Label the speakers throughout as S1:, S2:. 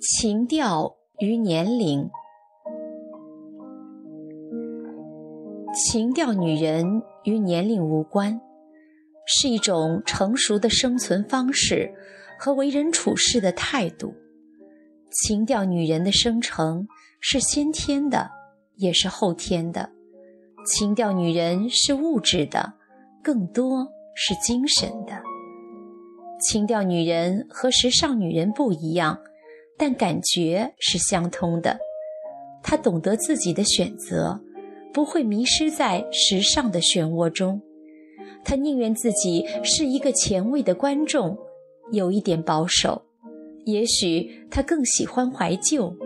S1: 情调与年龄，情调女人与年龄无关，是一种成熟的生存方式和为人处事的态度。情调女人的生成是先天的，也是后天的。情调女人是物质的，更多是精神的。情调女人和时尚女人不一样。但感觉是相通的，她懂得自己的选择，不会迷失在时尚的漩涡中。他宁愿自己是一个前卫的观众，有一点保守。也许他更喜欢怀旧，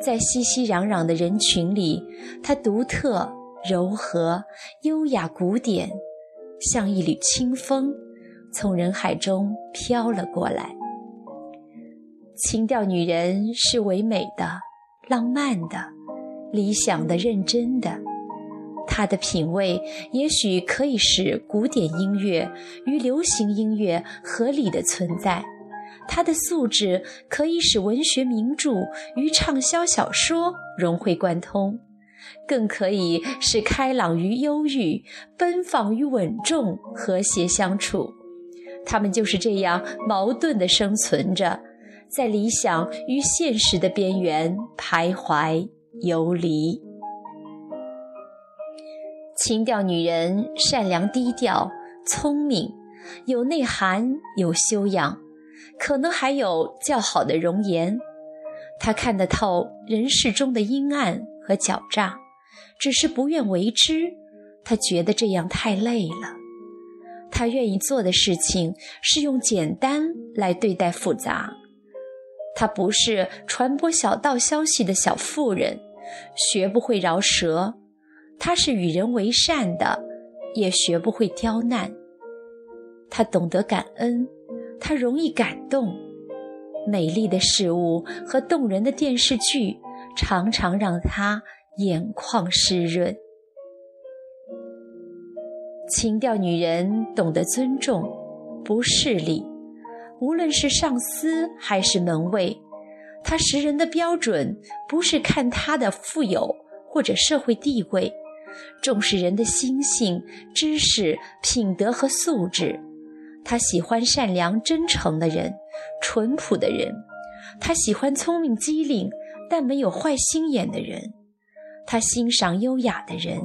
S1: 在熙熙攘攘的人群里，他独特、柔和、优雅、古典，像一缕清风，从人海中飘了过来。情调女人是唯美的、浪漫的、理想的、认真的。她的品味也许可以使古典音乐与流行音乐合理的存在，她的素质可以使文学名著与畅销小说融会贯通，更可以是开朗与忧郁、奔放与稳重和谐相处。他们就是这样矛盾地生存着。在理想与现实的边缘徘徊游离。情调女人善良低调、聪明，有内涵、有修养，可能还有较好的容颜。她看得透人世中的阴暗和狡诈，只是不愿为之。他觉得这样太累了。他愿意做的事情是用简单来对待复杂。他不是传播小道消息的小妇人，学不会饶舌；他是与人为善的，也学不会刁难。他懂得感恩，他容易感动。美丽的事物和动人的电视剧，常常让她眼眶湿润。情调女人懂得尊重，不势利。无论是上司还是门卫，他识人的标准不是看他的富有或者社会地位，重视人的心性、知识、品德和素质。他喜欢善良真诚的人，淳朴的人；他喜欢聪明机灵但没有坏心眼的人；他欣赏优雅的人，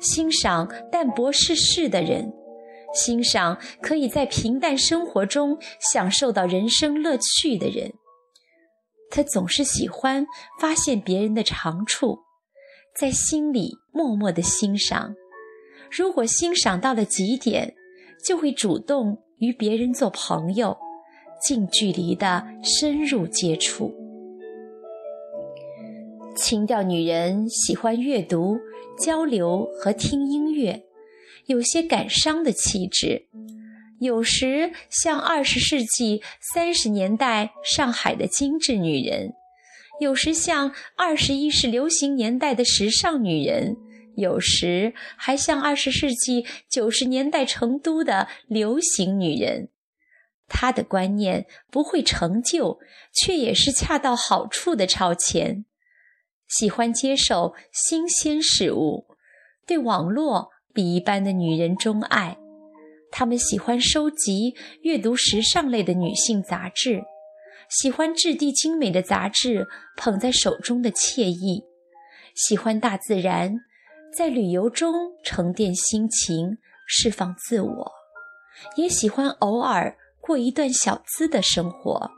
S1: 欣赏淡泊世事的人。欣赏可以在平淡生活中享受到人生乐趣的人，他总是喜欢发现别人的长处，在心里默默的欣赏。如果欣赏到了极点，就会主动与别人做朋友，近距离的深入接触。情调女人喜欢阅读、交流和听音乐。有些感伤的气质，有时像二十世纪三十年代上海的精致女人，有时像二十一世流行年代的时尚女人，有时还像二十世纪九十年代成都的流行女人。她的观念不会成就，却也是恰到好处的超前，喜欢接受新鲜事物，对网络。比一般的女人钟爱，她们喜欢收集、阅读时尚类的女性杂志，喜欢质地精美的杂志捧在手中的惬意，喜欢大自然，在旅游中沉淀心情、释放自我，也喜欢偶尔过一段小资的生活，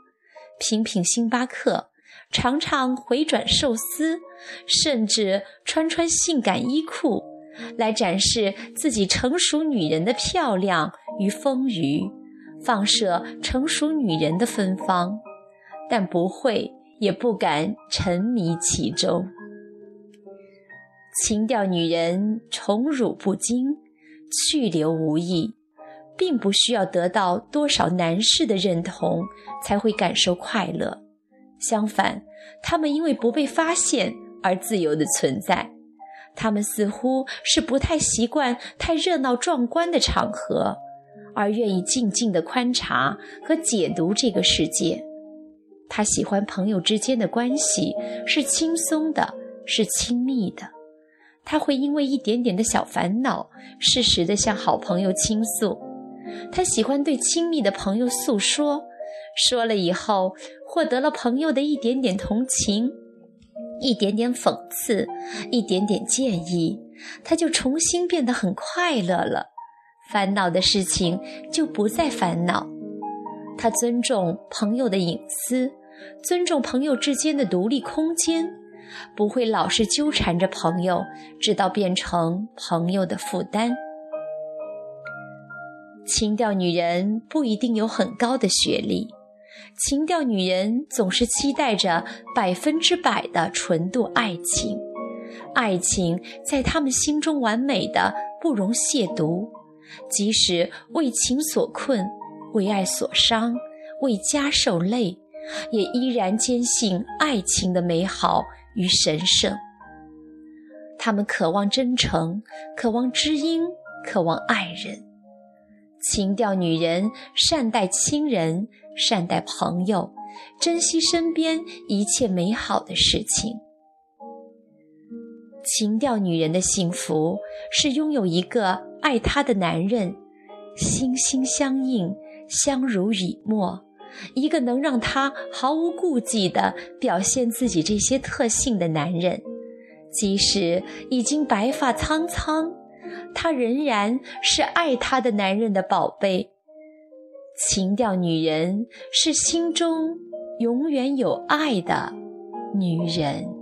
S1: 品品星巴克，尝尝回转寿司，甚至穿穿性感衣裤。来展示自己成熟女人的漂亮与丰腴，放射成熟女人的芬芳，但不会也不敢沉迷其中。情调女人宠辱不惊，去留无意，并不需要得到多少男士的认同才会感受快乐。相反，他们因为不被发现而自由的存在。他们似乎是不太习惯太热闹壮观的场合，而愿意静静地观察和解读这个世界。他喜欢朋友之间的关系是轻松的，是亲密的。他会因为一点点的小烦恼，适时的向好朋友倾诉。他喜欢对亲密的朋友诉说，说了以后获得了朋友的一点点同情，一点点讽刺，一点点建议，他就重新变得很快乐了。烦恼的事情就不再烦恼。他尊重朋友的隐私，尊重朋友之间的独立空间，不会老是纠缠着朋友，直到变成朋友的负担。情调女人不一定有很高的学历，情调女人总是期待着百分之百的纯度爱情，爱情在他们心中完美的不容亵渎，即使为情所困。为爱所伤，为家受累，也依然坚信爱情的美好与神圣。他们渴望真诚，渴望知音，渴望爱人。情调女人善待亲人，善待朋友，珍惜身边一切美好的事情。情调女人的幸福是拥有一个爱她的男人，心心相印。相濡以沫，一个能让她毫无顾忌地表现自己这些特性的男人，即使已经白发苍苍，他仍然是爱她的男人的宝贝。情调女人是心中永远有爱的女人。